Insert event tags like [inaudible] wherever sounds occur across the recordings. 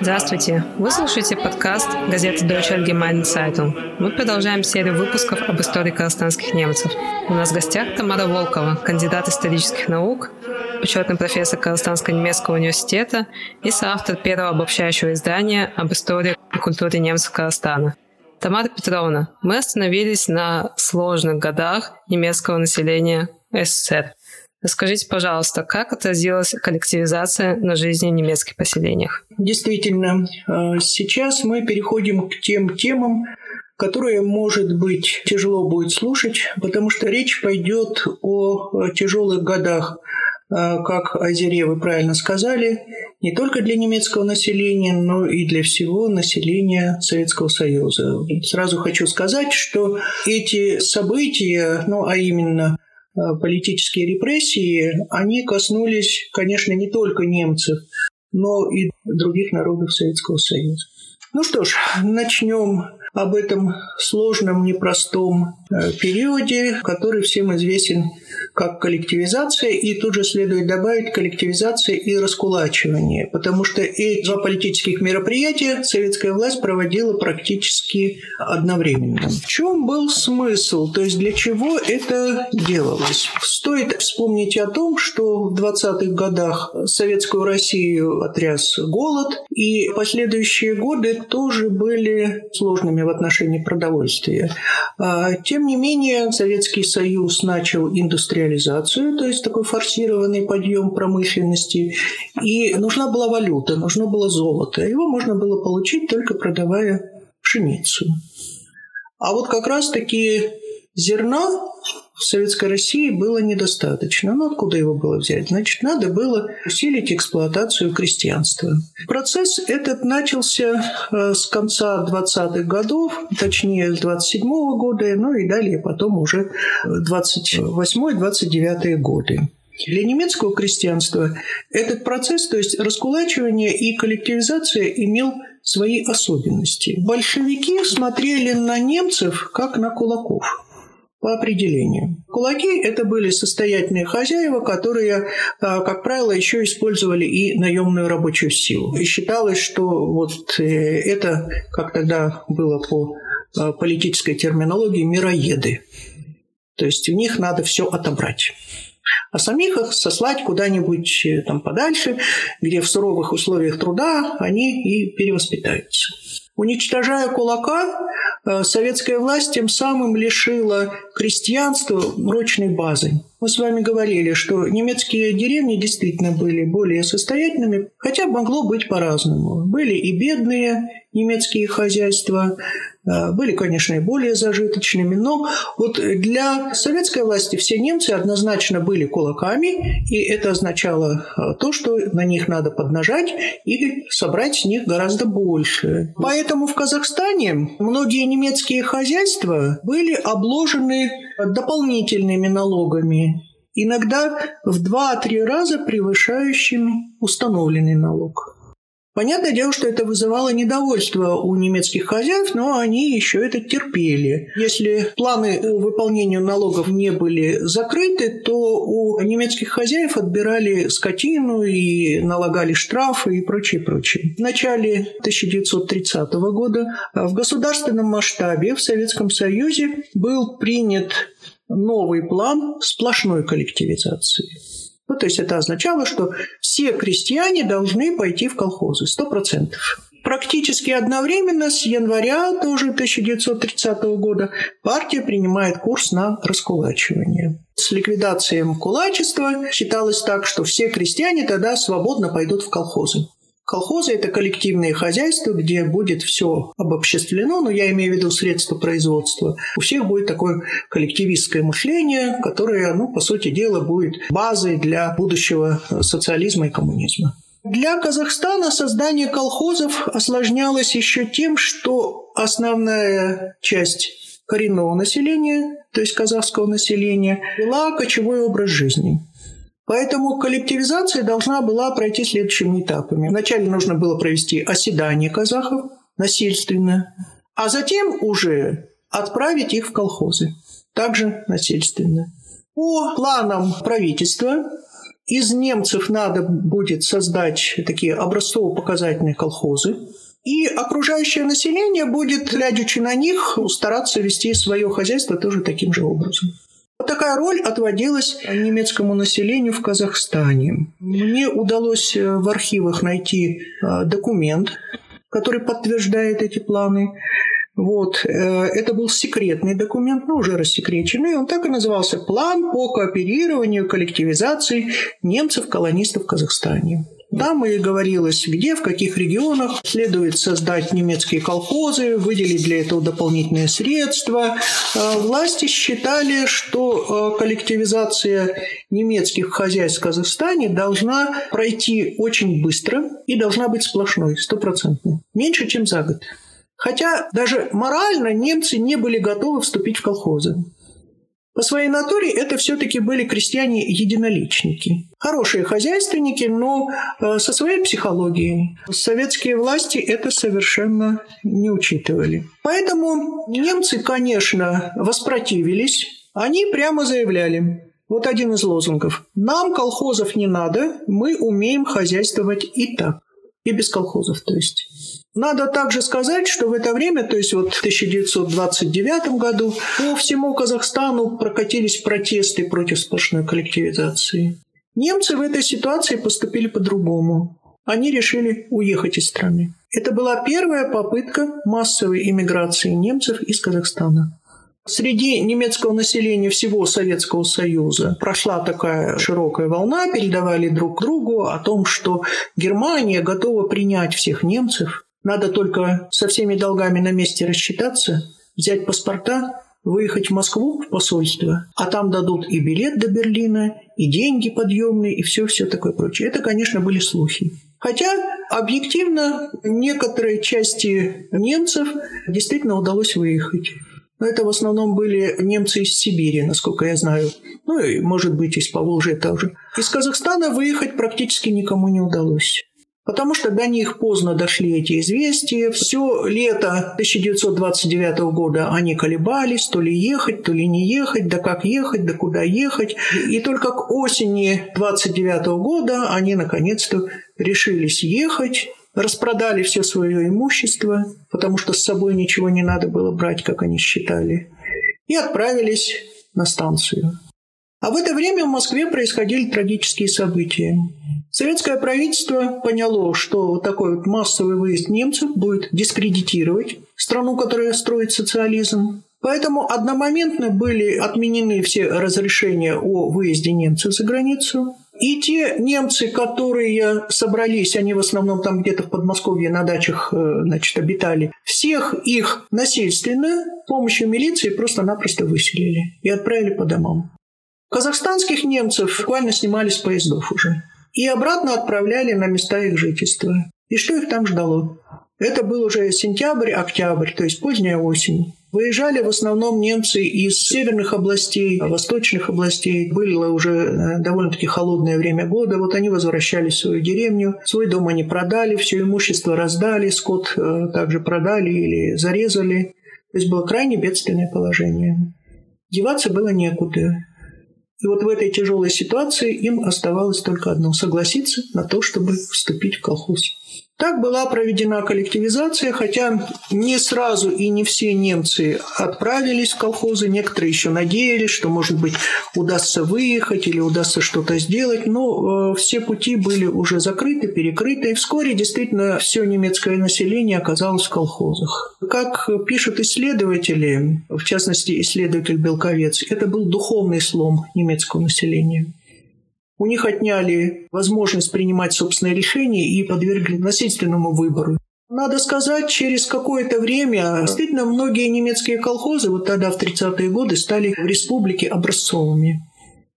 Здравствуйте! Вы слушаете подкаст газеты Deutsche Allgemeine Zeitung. Мы продолжаем серию выпусков об истории казахстанских немцев. У нас в гостях Тамара Волкова, кандидат исторических наук, почетный профессор Казахстанского университета и соавтор первого обобщающего издания об истории и культуре немцев Казахстана. Тамара Петровна, мы остановились на сложных годах немецкого населения СССР. Расскажите, пожалуйста, как отразилась коллективизация на жизни немецких поселениях? Действительно, э, сейчас мы переходим к тем темам, которые, может быть, тяжело будет слушать, потому что речь пойдет о тяжелых годах Э, как Азере вы правильно сказали, не только для немецкого населения, но и для всего населения Советского Союза. Сразу хочу сказать, что эти события, ну а именно э, политические репрессии, они коснулись, конечно, не только немцев, но и других народов Советского Союза. Ну что ж, начнем об этом сложном, непростом э, периоде, который всем известен как коллективизация, и тут же следует добавить коллективизация и раскулачивание, потому что эти два политических мероприятия советская власть проводила практически одновременно. В чем был смысл, то есть для чего это делалось? Стоит вспомнить о том, что в 20-х годах советскую Россию отряс голод, и последующие годы тоже были сложными в отношении продовольствия. А, тем не менее, Советский Союз начал индустриализацию, то есть такой форсированный подъем промышленности, и нужна была валюта, нужно было золото. Его можно было получить только продавая пшеницу. А вот как раз-таки зерна в Советской России было недостаточно. Ну, откуда его было взять? Значит, надо было усилить эксплуатацию крестьянства. Процесс этот начался э, с конца 20-х годов, точнее, с 27-го года, ну и далее потом уже 28-29 годы. Для немецкого крестьянства этот процесс, то есть раскулачивание и коллективизация, имел свои особенности. Большевики смотрели на немцев как на кулаков – по определению. Кулаки – это были состоятельные хозяева, которые, а, как правило, еще использовали и наемную рабочую силу. И считалось, что вот э, это, как тогда было по а, политической терминологии, мироеды. То есть у них надо все отобрать а самих их сослать куда-нибудь э, там подальше, где в суровых условиях труда они и перевоспитаются. Уничтожая кулака, э, советская власть тем самым лишила крестьянства прочной базы. Мы с вами говорили, что немецкие деревни действительно были более состоятельными, хотя могло быть по-разному. Были и бедные немецкие хозяйства, были, конечно, и более зажиточными, но вот для советской власти все немцы однозначно были кулаками, и это означало э, то, что на них надо поднажать и собрать с них гораздо больше. Поэтому в Казахстане многие немецкие хозяйства были обложены дополнительными налогами, иногда в 2-3 раза превышающими установленный налог. Понятное дело, что это вызывало недовольство у немецких хозяев, но они еще это терпели. Если планы по выполнению налогов не были закрыты, то у немецких хозяев отбирали скотину и налагали штрафы и прочее, прочее. В начале 1930 года в государственном масштабе в Советском Союзе был принят новый план сплошной коллективизации. Ну, то есть это означало, что все крестьяне должны пойти в колхозы, сто процентов. Практически одновременно с января тоже 1930 года партия принимает курс на раскулачивание. С ликвидацией кулачества считалось так, что все крестьяне тогда свободно пойдут в колхозы. Колхозы – это коллективные хозяйства, где будет все обобществлено, но я имею в виду средства производства. У всех будет такое коллективистское мышление, которое, ну, по сути дела, будет базой для будущего социализма и коммунизма. Для Казахстана создание колхозов осложнялось еще тем, что основная часть коренного населения, то есть казахского населения, вела кочевой образ жизни. Поэтому коллективизация должна была пройти следующими этапами. Вначале нужно было провести оседание казахов насильственно, а затем уже отправить их в колхозы, также насильственно. По планам правительства Из немцев надо будет создать такие образцово-показательные колхозы, и окружающее население будет, глядячи на них, стараться вести свое хозяйство тоже таким же образом. Вот такая роль отводилась немецкому населению в Казахстане. Мне удалось э, в архивах найти э, документ, который подтверждает эти планы. Вот. Э, это был секретный документ, но уже рассекреченный. Он так и назывался «План по кооперированию коллективизации немцев-колонистов в Казахстане». Там и говорилось, где, в каких регионах следует создать немецкие колхозы, выделить для этого дополнительные средства. Э, власти считали, что э, коллективизация немецких хозяйств в Казахстане должна пройти очень быстро и должна быть сплошной, стопроцентной. Меньше, чем за год. Хотя даже морально немцы не были готовы вступить в колхозы. По своей натуре это все-таки были крестьяне-единоличники. Хорошие хозяйственники, но э, со своей психологией. Советские власти это совершенно не учитывали. Поэтому немцы, конечно, воспротивились. Они прямо заявляли, вот один из лозунгов. Нам колхозов не надо, мы умеем хозяйствовать и так. И без колхозов, то есть. Надо также сказать, что в это время, то есть вот в 1929 году, по всему Казахстану прокатились протесты против сплошной коллективизации. Немцы в этой ситуации поступили по-другому. Они решили уехать из страны. Это была первая попытка массовой иммиграции немцев из Казахстана. Среди немецкого населения всего Советского Союза прошла такая широкая волна, передавали друг другу о том, что Германия готова принять всех немцев, надо только со всеми долгами на месте рассчитаться, взять паспорта, выехать в Москву в посольство, а там дадут и билет до Берлина, и деньги подъемные, и все-все такое прочее. Это, конечно, были слухи. Хотя объективно некоторые части немцев действительно удалось выехать. Но это в основном были немцы из Сибири, насколько я знаю. Ну и, может быть, из Поволжья тоже. Из Казахстана выехать практически никому не удалось. Потому что до них поздно дошли эти известия. Все лето 1929 года они колебались, то ли ехать, то ли не ехать, да как ехать, да куда ехать. И только к осени 1929 года они наконец-то решились ехать, распродали все свое имущество, потому что с собой ничего не надо было брать, как они считали, и отправились на станцию. А в это время в Москве происходили трагические события. Советское правительство поняло, что вот такой вот массовый выезд немцев будет дискредитировать страну, которая строит социализм. Поэтому одномоментно были отменены все разрешения о выезде немцев за границу. И те немцы, которые собрались, они в основном там где-то в Подмосковье на дачах э, значит, обитали, всех их насильственно помощью милиции просто-напросто выселили и отправили по домам. Казахстанских немцев буквально снимали с поездов уже и обратно отправляли на места их жительства. И что их там ждало? Это был уже сентябрь, октябрь, то есть поздняя осень. Выезжали в основном немцы из северных областей, восточных областей. Было уже э, довольно-таки холодное время года. Вот они возвращались в свою деревню. Свой дом они продали, все имущество раздали, скот э, также продали или зарезали. То есть было крайне бедственное положение. Деваться было некуда. И вот в этой тяжелой ситуации им оставалось только одно – согласиться на то, чтобы вступить в колхоз. Так была проведена коллективизация, хотя не сразу и не все немцы отправились в колхозы. Некоторые еще надеялись, что, может быть, удастся выехать или удастся что-то сделать. Но э, все пути были уже закрыты, перекрыты. И вскоре действительно все немецкое население оказалось в колхозах. Как пишут исследователи, в частности, исследователь Белковец, это был духовный слом немецкого населения. У них отняли возможность принимать собственные решения и подвергли насильственному выбору. Надо сказать, через какое-то время действительно многие немецкие колхозы вот тогда, в 30-е годы, стали в республике образцовыми.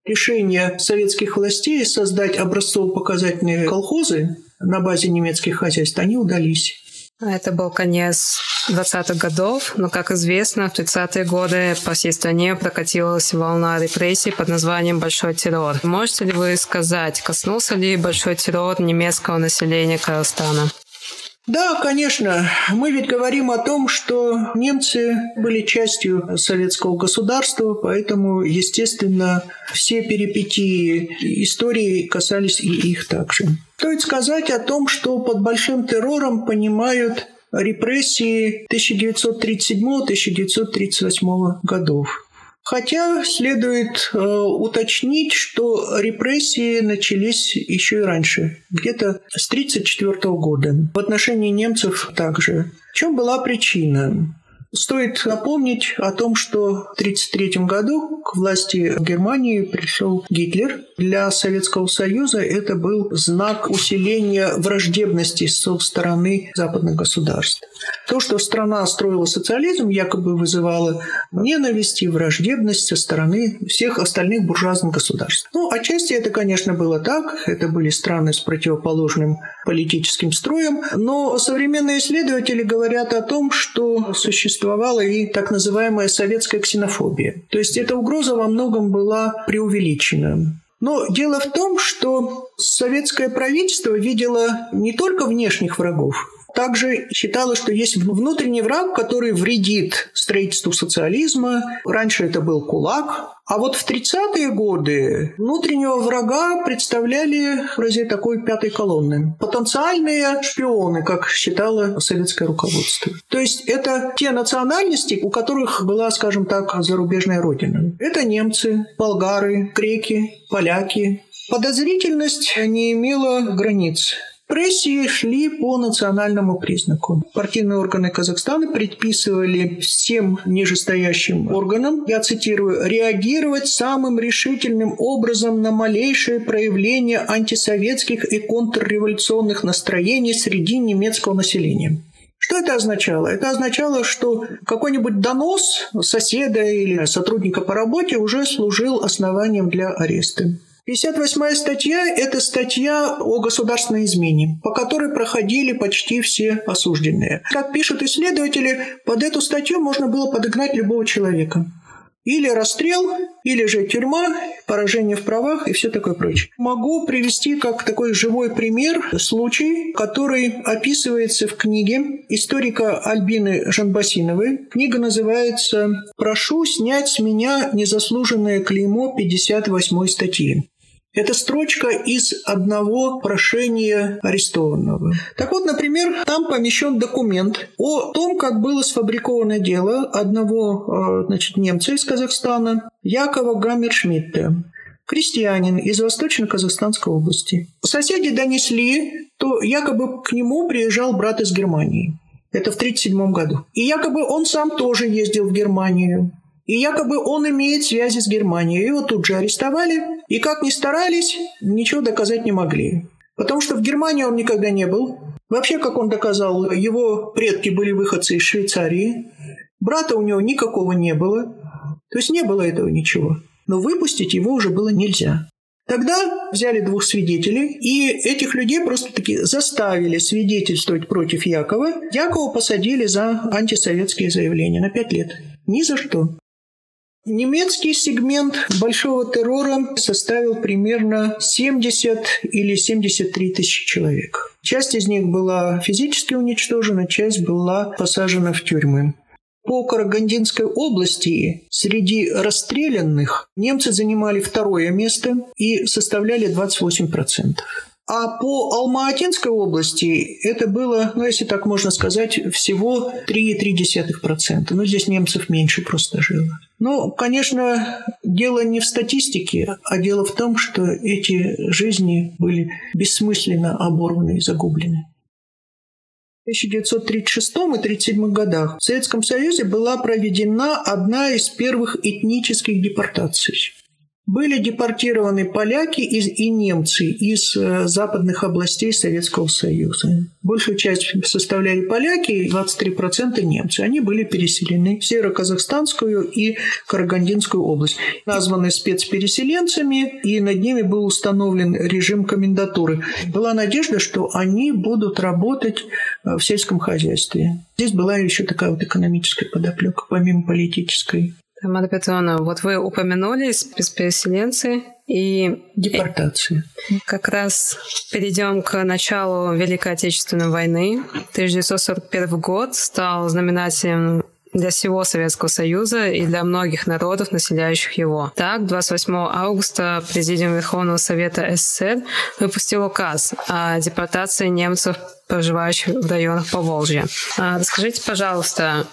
Решение советских властей создать образцово-показательные колхозы на базе немецких хозяйств, они удались. Это был конец 20-х годов, но, как известно, в 30-е годы по всей стране прокатилась волна репрессий под названием «Большой террор». Можете ли вы сказать, коснулся ли большой террор немецкого населения Казахстана? Да, конечно. Мы ведь говорим о том, что немцы были частью советского государства, поэтому, естественно, все перипетии истории касались и их также. Стоит сказать о том, что под большим террором понимают репрессии 1937-1938 годов. Хотя следует э, уточнить, что репрессии начались еще и раньше, где-то с 1934 года. В отношении немцев также. В чем была причина? Стоит напомнить о том, что в 1933 году к власти Германии пришел Гитлер. Для Советского Союза это был знак усиления враждебности со стороны западных государств. То, что страна строила социализм, якобы вызывало ненависть и враждебность со стороны всех остальных буржуазных государств. Ну, отчасти это, конечно, было так. Это были страны с противоположным политическим строем. Но современные исследователи говорят о том, что существовала и так называемая советская ксенофобия. То есть эта угроза во многом была преувеличена. Но дело в том, что советское правительство видело не только внешних врагов, также считала, что есть внутренний враг, который вредит строительству социализма. Раньше это был кулак. А вот в 30-е годы внутреннего врага представляли вроде такой пятой колонны. Потенциальные шпионы, как считало советское руководство. То есть это те национальности, у которых была, скажем так, зарубежная родина. Это немцы, болгары, греки, поляки. Подозрительность не имела границ. Репрессии шли по национальному признаку. Партийные органы Казахстана предписывали всем нижестоящим органам, я цитирую, реагировать самым решительным образом на малейшее проявление антисоветских и контрреволюционных настроений среди немецкого населения. Что это означало? Это означало, что какой-нибудь донос соседа или сотрудника по работе уже служил основанием для ареста. 58 статья – это статья о государственной измене, по которой проходили почти все осужденные. Как пишут исследователи, под эту статью можно было подогнать любого человека. Или расстрел, или же тюрьма, поражение в правах и все такое прочее. Могу привести как такой живой пример случай, который описывается в книге историка Альбины Жанбасиновой. Книга называется «Прошу снять с меня незаслуженное клеймо 58 статьи». Это строчка из одного прошения арестованного. Так вот, например, там помещен документ о том, как было сфабриковано дело одного э, значит, немца из Казахстана, Якова Гаммершмидта крестьянин из Восточно-Казахстанской области. Соседи донесли, то якобы к нему приезжал брат из Германии. Это в 1937 году. И якобы он сам тоже ездил в Германию. И якобы он имеет связи с Германией. Его тут же арестовали. И как ни старались, ничего доказать не могли. Потому что в Германии он никогда не был. Вообще, как он доказал, его предки были выходцы из Швейцарии. Брата у него никакого не было. То есть не было этого ничего. Но выпустить его уже было нельзя. Тогда взяли двух свидетелей, и этих людей просто-таки заставили свидетельствовать против Якова. Якова посадили за антисоветские заявления на пять лет. Ни за что. Немецкий сегмент большого террора составил примерно 70 или 73 тысячи человек. Часть из них была физически уничтожена, часть была посажена в тюрьмы. По Карагандинской области среди расстрелянных немцы занимали второе место и составляли 28%. А по Алма-Атинской области это было, ну, если так можно сказать, всего 3,3%. Ну, здесь немцев меньше просто жило. Ну, конечно, дело не в статистике, а дело в том, что эти жизни были бессмысленно оборваны и загублены. В 1936 и 1937 годах в Советском Союзе была проведена одна из первых этнических депортаций были депортированы поляки и немцы из э, западных областей Советского Союза. Большую часть составляли поляки, 23% немцы. Они были переселены в Северо-Казахстанскую и Карагандинскую область. Названы спецпереселенцами, и над ними был установлен режим комендатуры. Была надежда, что они будут работать э, в сельском хозяйстве. Здесь была еще такая вот экономическая подоплека, помимо политической. Тамара Петровна, вот вы упомянули спецпереселенцы и... Депортации. Как раз перейдем к началу Великой Отечественной войны. 1941 год стал знаменателем для всего Советского Союза и для многих народов, населяющих его. Так, 28 августа Президиум Верховного Совета СССР выпустил указ о депортации немцев, проживающих в районах Поволжья. А, расскажите, пожалуйста,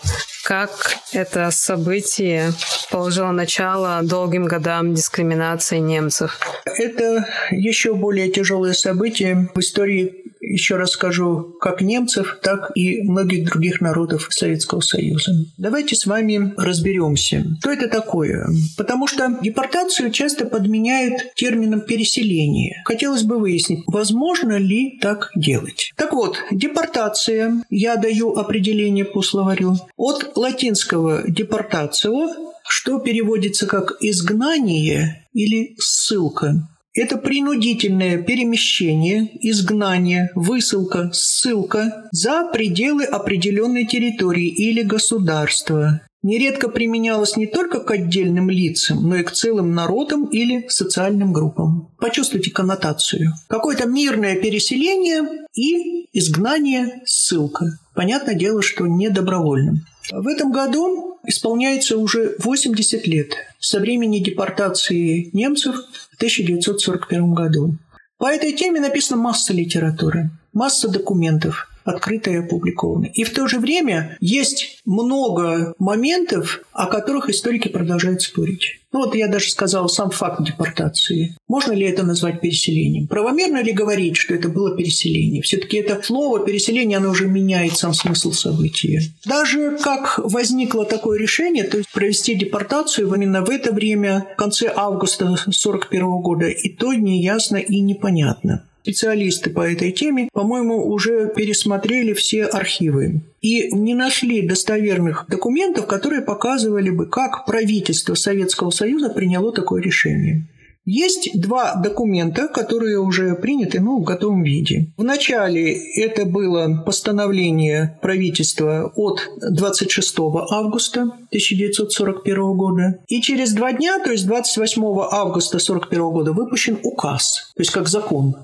как это событие положило начало долгим годам дискриминации немцев? Это еще более тяжелое событие в истории еще раз скажу, как немцев, так и многих других народов Советского Союза. Давайте с вами разберемся, что это такое. Потому что депортацию часто подменяют термином переселение. Хотелось бы выяснить, возможно ли так делать. Так вот, депортация, я даю определение по словарю, от латинского депортацио, что переводится как изгнание или ссылка. Это принудительное перемещение, изгнание, высылка, ссылка за пределы определенной территории или государства. Нередко применялось не только к отдельным лицам, но и к целым народам или социальным группам. Почувствуйте коннотацию. Какое-то мирное переселение и изгнание, ссылка. Понятное дело, что не добровольным. В этом году исполняется уже 80 лет со времени депортации немцев в 1941 году. По этой теме написана масса литературы, масса документов – открыто и опубликованы. И в то же время есть много моментов, о которых историки продолжают спорить. Ну вот я даже сказал сам факт депортации. Можно ли это назвать переселением? Правомерно ли говорить, что это было переселение? Все-таки это слово переселение, оно уже меняет сам смысл события. Даже как возникло такое решение, то есть провести депортацию именно в это время, в конце августа 1941 года, и то неясно и непонятно специалисты по этой теме, по-моему, уже пересмотрели все архивы и не нашли достоверных документов, которые показывали бы, как правительство Советского Союза приняло такое решение. Есть два документа, которые уже приняты ну, в готовом виде. Вначале это было постановление правительства от 26 августа 1941 года. И через два дня, то есть 28 августа 1941 года, выпущен указ, то есть как закон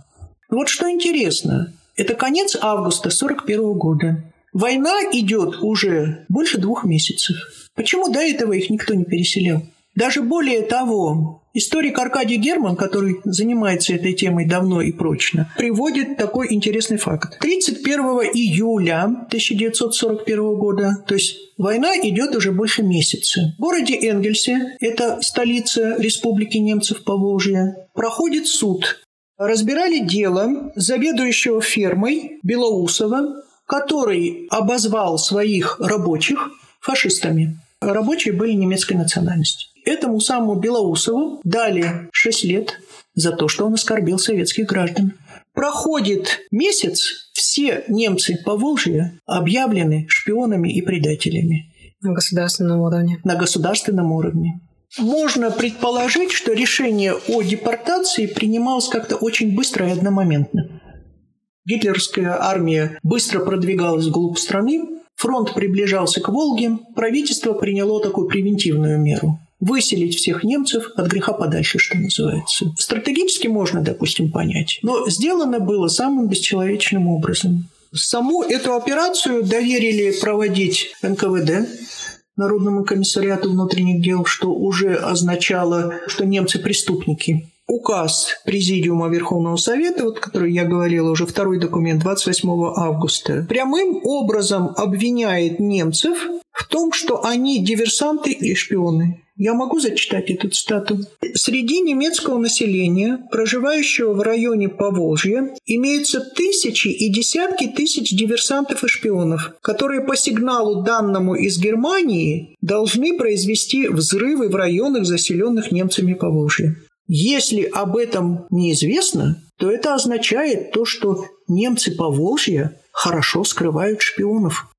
вот что интересно, это конец августа 41 года. Война идет уже больше двух месяцев. Почему до этого их никто не переселял? Даже более того, историк Аркадий Герман, который занимается этой темой давно и прочно, приводит такой интересный факт. 31 июля 1941 года, то есть война идет уже больше месяца, в городе Энгельсе, это столица Республики немцев по Волжье, проходит суд разбирали дело заведующего фермой Белоусова, который обозвал своих рабочих фашистами. Рабочие были немецкой национальности. Этому самому Белоусову дали 6 лет за то, что он оскорбил советских граждан. Проходит месяц, все немцы по Волжье объявлены шпионами и предателями. На государственном уровне. На государственном уровне. Можно предположить, что решение о депортации принималось как-то очень быстро и одномоментно. Гитлеровская армия быстро продвигалась вглубь страны, фронт приближался к Волге, правительство приняло такую превентивную меру – выселить всех немцев от греха подальше, что называется. Стратегически можно, допустим, понять, но сделано было самым бесчеловечным образом. Саму эту операцию доверили проводить НКВД, Народному комиссариату внутренних дел, что уже означало, что немцы преступники. Указ Президиума Верховного Совета, вот, который я говорила, уже второй документ 28 августа, прямым образом обвиняет немцев в том, что они диверсанты и шпионы. Я могу зачитать эту цитату. Среди немецкого населения, проживающего в районе Поволжья, имеются тысячи и десятки тысяч диверсантов и шпионов, которые по сигналу данному из Германии должны произвести взрывы в районах, заселенных немцами Поволжья. Если об этом неизвестно, то это означает то, что немцы Поволжья хорошо скрывают шпионов.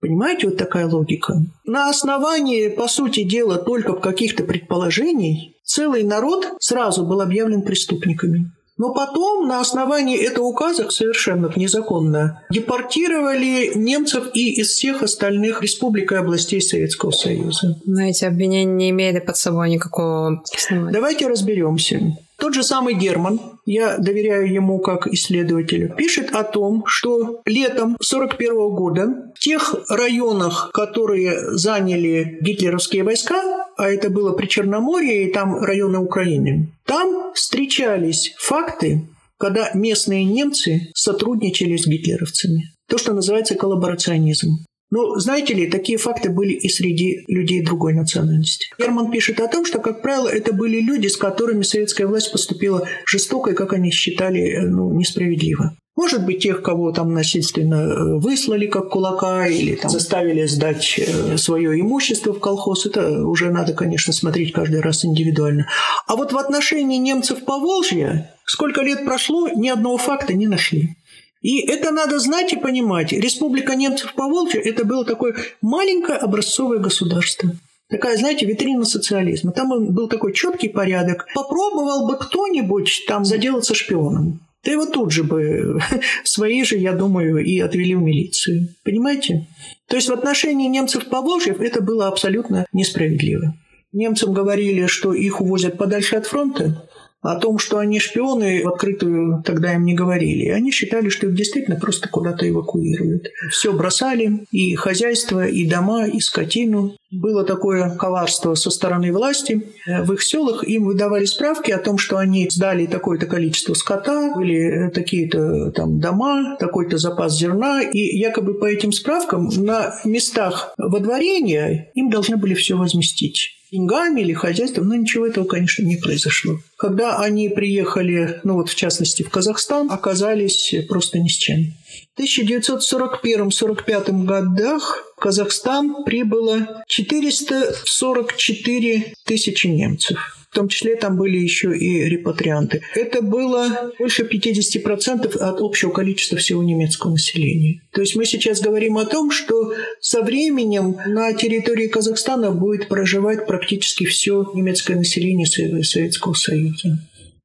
Понимаете, вот такая логика. На основании, по сути дела, только каких-то предположений целый народ сразу был объявлен преступниками. Но потом на основании этого указа совершенно незаконно депортировали немцев и из всех остальных республик и областей Советского Союза. Но эти обвинения не имели под собой никакого основания. Давайте разберемся. Тот же самый Герман, я доверяю ему как исследователю, пишет о том, что летом 1941 года в тех районах, которые заняли гитлеровские войска, а это было при Черноморье и там районы Украины, там встречались факты, когда местные немцы сотрудничали с гитлеровцами. То, что называется коллаборационизм. Но, знаете ли, такие факты были и среди людей другой национальности. Герман пишет о том, что, как правило, это были люди, с которыми советская власть поступила жестоко и, как они считали, э, ну, несправедливо. Может быть, тех, кого там насильственно э, выслали как кулака или там, заставили сдать э, свое имущество в колхоз, это уже надо, конечно, смотреть каждый раз индивидуально. А вот в отношении немцев по Волжье, сколько лет прошло, ни одного факта не нашли. И это надо знать и понимать. Республика немцев по Волжье – это было такое маленькое образцовое государство. Такая, знаете, витрина социализма. Там был такой четкий порядок. Попробовал бы кто-нибудь там заделаться шпионом. Да его тут же бы, [laughs] свои же, я думаю, и отвели в милицию. Понимаете? То есть в отношении немцев по Волжье это было абсолютно несправедливо. Немцам говорили, что их увозят подальше от фронта, о том, что они шпионы, в открытую тогда им не говорили. Они считали, что их действительно просто куда-то эвакуируют. Все бросали, и хозяйство, и дома, и скотину. Было такое коварство со стороны власти. В их селах им выдавали справки о том, что они сдали такое-то количество скота, были такие-то там дома, такой-то запас зерна, и якобы по этим справкам на местах водворения им должны были все возместить деньгами или хозяйством, но ничего этого, конечно, не произошло. Когда они приехали, ну вот в частности в Казахстан, оказались просто ни с чем. В 1941-1945 годах в Казахстан прибыло 444 тысячи немцев. В том числе там были еще и репатрианты. Это было больше 50% от общего количества всего немецкого населения. То есть мы сейчас говорим о том, что со временем на территории Казахстана будет проживать практически все немецкое население Советского Союза.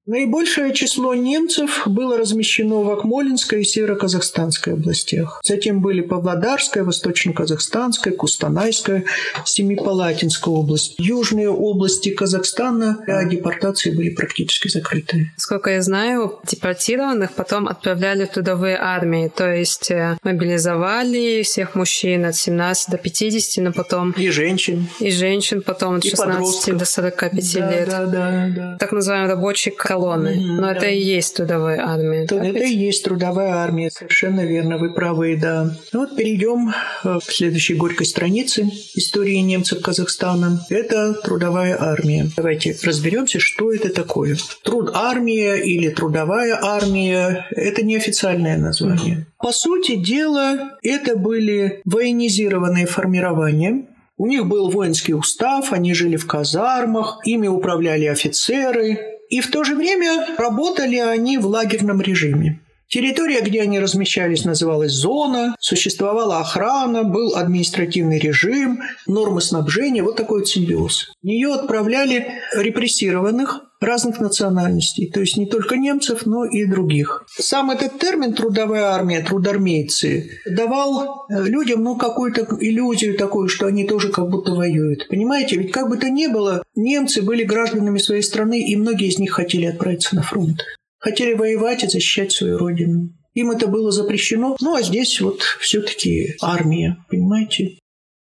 Наибольшее число немцев было размещено в Акмолинской и Северо-Казахстанской областях. Затем были Павлодарская, Восточно-Казахстанская, Кустанайская, Семипалатинская область. Южные области Казахстана для депортации были практически закрыты. Сколько я знаю, депортированных потом отправляли в трудовые армии, то есть э, мобилизовали всех мужчин от 17 до 50, но потом... И женщин. И женщин потом от 16 подростков. до 45 да, лет. Да, да, да. Так называемый рабочий колонны. Mm-hmm, Но да. это и есть трудовая армия. То, это и есть трудовая армия, совершенно верно, вы правы, да. Ну вот перейдем э, к следующей горькой странице истории немцев Казахстана. Это трудовая армия. Давайте разберемся, что это такое. Труд армия или трудовая армия – это неофициальное название. По сути дела, это были военизированные формирования, у них был воинский устав, они жили в казармах, ими управляли офицеры, и в то же время работали они в лагерном режиме. Территория, где они размещались, называлась зона, существовала охрана, был административный режим, нормы снабжения, вот такой вот симбиоз. В нее отправляли репрессированных разных национальностей, то есть не только немцев, но и других. Сам этот термин «трудовая армия», «трудармейцы» давал э, людям ну, какую-то иллюзию такую, что они тоже как будто воюют. Понимаете, ведь как бы то ни было, немцы были гражданами своей страны, и многие из них хотели отправиться на фронт хотели воевать и защищать свою родину. Им это было запрещено. Ну, а здесь вот все-таки армия, понимаете?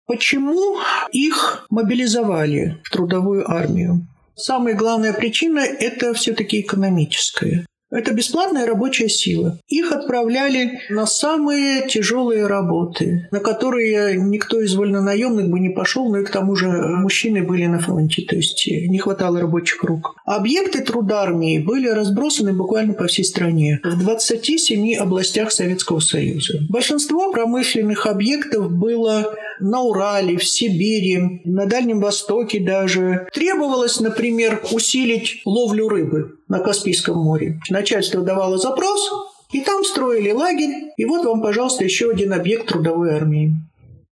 Почему их мобилизовали в трудовую армию? Самая главная причина – это все-таки экономическая. Это бесплатная рабочая сила. Их отправляли на самые тяжелые работы, на которые никто из вольнонаемных бы не пошел, но и к тому же мужчины были на фронте, то есть не хватало рабочих рук. Объекты трудармии были разбросаны буквально по всей стране, в 27 областях Советского Союза. Большинство промышленных объектов было на Урале, в Сибири, на Дальнем Востоке даже. Требовалось, например, усилить ловлю рыбы на Каспийском море. Начальство давало запрос, и там строили лагерь, и вот вам, пожалуйста, еще один объект трудовой армии.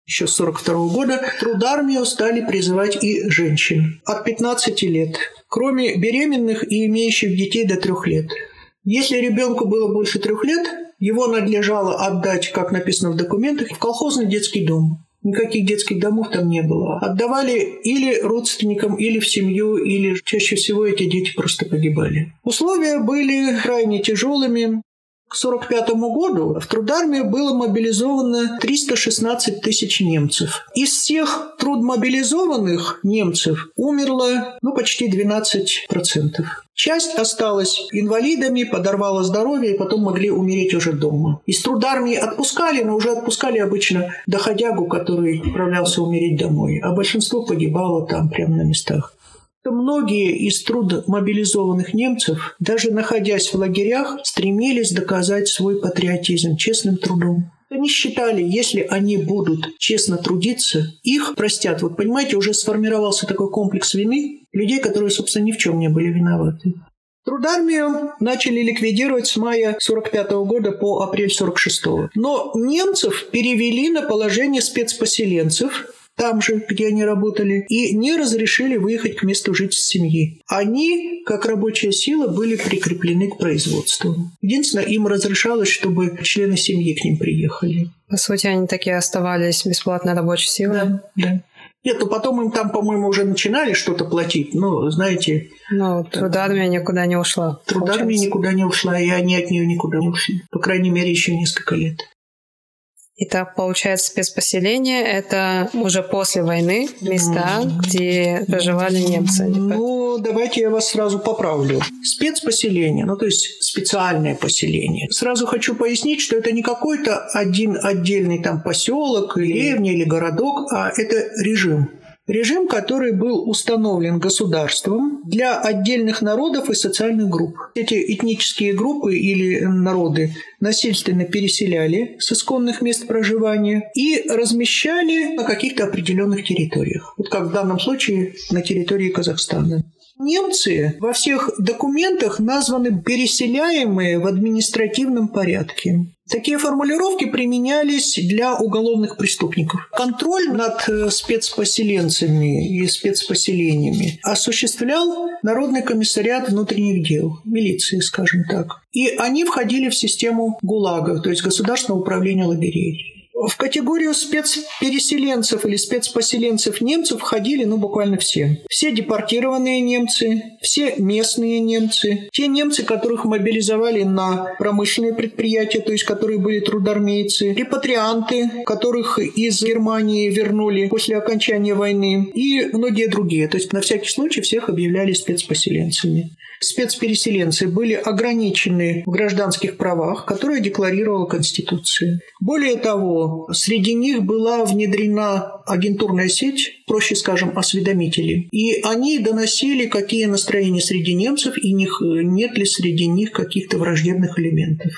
Еще с 1942 года трудармию стали призывать и женщин от 15 лет, кроме беременных и имеющих детей до трех лет. Если ребенку было больше трех лет, его надлежало отдать, как написано в документах, в колхозный детский дом. Никаких детских домов там не было. Отдавали или родственникам, или в семью, или чаще всего эти дети просто погибали. Условия были крайне тяжелыми. К 1945 году в трудармию было мобилизовано 316 тысяч немцев. Из всех трудмобилизованных немцев умерло ну, почти 12%. Часть осталась инвалидами, подорвала здоровье и потом могли умереть уже дома. Из трудармии отпускали, но уже отпускали обычно доходягу, который отправлялся умереть домой. А большинство погибало там прямо на местах. Многие из трудомобилизованных немцев, даже находясь в лагерях, стремились доказать свой патриотизм честным трудом. Они считали, если они будут честно трудиться, их простят. Вот понимаете, уже сформировался такой комплекс вины людей, которые, собственно, ни в чем не были виноваты. Трудармию начали ликвидировать с мая 45 года по апрель 46 -го. Но немцев перевели на положение спецпоселенцев, там же, где они работали, и не разрешили выехать к месту жительства семьи. Они, как рабочая сила, были прикреплены к производству. Единственное, им разрешалось, чтобы члены семьи к ним приехали. По сути, они такие оставались бесплатной рабочей силой? Да, да. Нет, ну потом им там, по-моему, уже начинали что-то платить. Ну, знаете... Ну, трудармия никуда не ушла. Трудармия никуда не ушла, и они от нее никуда не ушли. По крайней мере, еще несколько лет. Итак, получается, спецпоселение – это уже после войны места, где проживали немцы. Ну, давайте я вас сразу поправлю. Спецпоселение, ну то есть специальное поселение. Сразу хочу пояснить, что это не какой-то один отдельный там поселок, деревня или городок, а это режим. Режим, который был установлен государством для отдельных народов и социальных групп. Эти этнические группы или народы насильственно переселяли с исконных мест проживания и размещали на каких-то определенных территориях. Вот как в данном случае на территории Казахстана. Немцы во всех документах названы переселяемые в административном порядке. Такие формулировки применялись для уголовных преступников. Контроль над э, спецпоселенцами и спецпоселениями осуществлял Народный комиссариат внутренних дел, милиции, скажем так. И они входили в систему ГУЛАГа, то есть Государственного управления лагерей. В категорию спецпереселенцев или спецпоселенцев немцев входили ну, буквально все. Все депортированные немцы, все местные немцы, те немцы, которых мобилизовали на промышленные предприятия, то есть которые были трудармейцы, репатрианты, которых из Германии вернули после окончания войны и многие другие. То есть на всякий случай всех объявляли спецпоселенцами спецпереселенцы были ограничены в гражданских правах, которые декларировала Конституция. Более того, среди них была внедрена агентурная сеть, проще скажем, осведомители. И они доносили, какие настроения среди немцев и нет ли среди них каких-то враждебных элементов.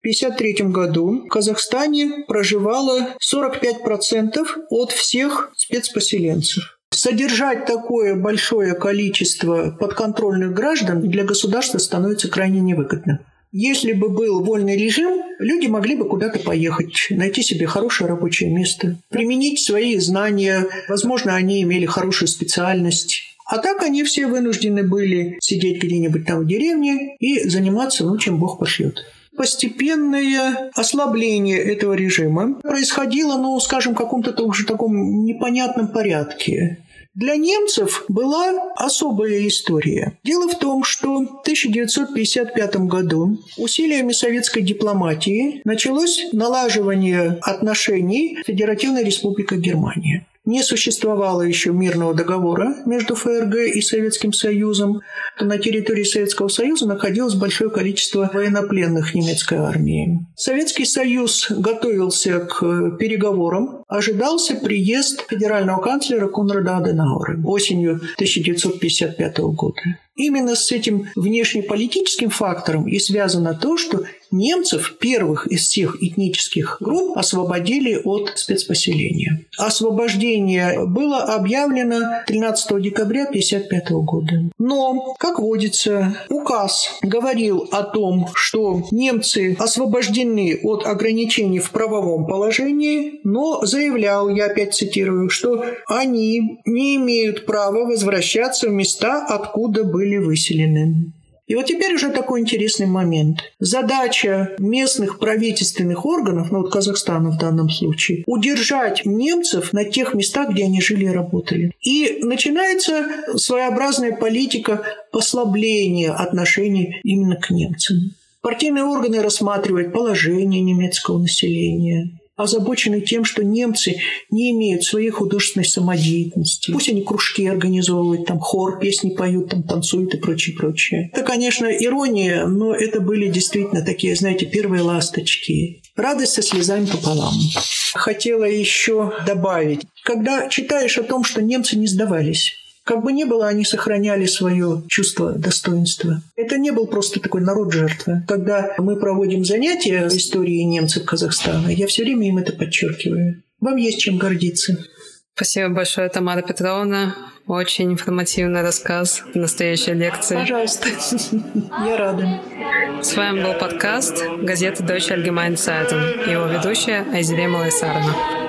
В 1953 году в Казахстане проживало 45% от всех спецпоселенцев. Содержать такое большое количество подконтрольных граждан для государства становится крайне невыгодно. Если бы был вольный режим, люди могли бы куда-то поехать, найти себе хорошее рабочее место, применить свои знания, возможно, они имели хорошую специальность. А так они все вынуждены были сидеть где-нибудь там в деревне и заниматься, ну, чем Бог пошлет постепенное ослабление этого режима происходило, ну, скажем, в каком-то уже таком непонятном порядке. Для немцев была особая история. Дело в том, что в 1955 году усилиями советской дипломатии началось налаживание отношений с Федеративной Республикой Германия не существовало еще мирного договора между ФРГ и Советским Союзом. На территории Советского Союза находилось большое количество военнопленных немецкой армии. Советский Союз готовился к переговорам. Ожидался приезд федерального канцлера Конрада Аденауэра осенью 1955 года. Именно с этим внешнеполитическим фактором и связано то, что немцев, первых из всех этнических групп, освободили от спецпоселения. Освобождение было объявлено 13 декабря 1955 года. Но, как водится, указ говорил о том, что немцы освобождены от ограничений в правовом положении, но заявлял, я опять цитирую, что они не имеют права возвращаться в места, откуда были выселены. И вот теперь уже такой интересный момент. Задача местных правительственных органов, ну вот Казахстана в данном случае, удержать немцев на тех местах, где они жили и работали. И начинается своеобразная политика послабления отношений именно к немцам. Партийные органы рассматривают положение немецкого населения, озабочены тем, что немцы не имеют своей художественной самодеятельности. Пусть они кружки организовывают, там хор, песни поют, там танцуют и прочее, прочее. Это, конечно, ирония, но это были действительно такие, знаете, первые ласточки. Радость со слезами пополам. Хотела еще добавить, когда читаешь о том, что немцы не сдавались, как бы ни было, они сохраняли свое чувство достоинства. Это не был просто такой народ жертвы. Когда мы проводим занятия истории немцев Казахстана, я все время им это подчеркиваю. Вам есть чем гордиться. Спасибо большое, Тамара Петровна. Очень информативный рассказ, настоящая лекция. Пожалуйста, [laughs] я рада. С вами был подкаст газеты Deutsche Allgemeine Zeitung, его ведущая Айзере Малайсарова.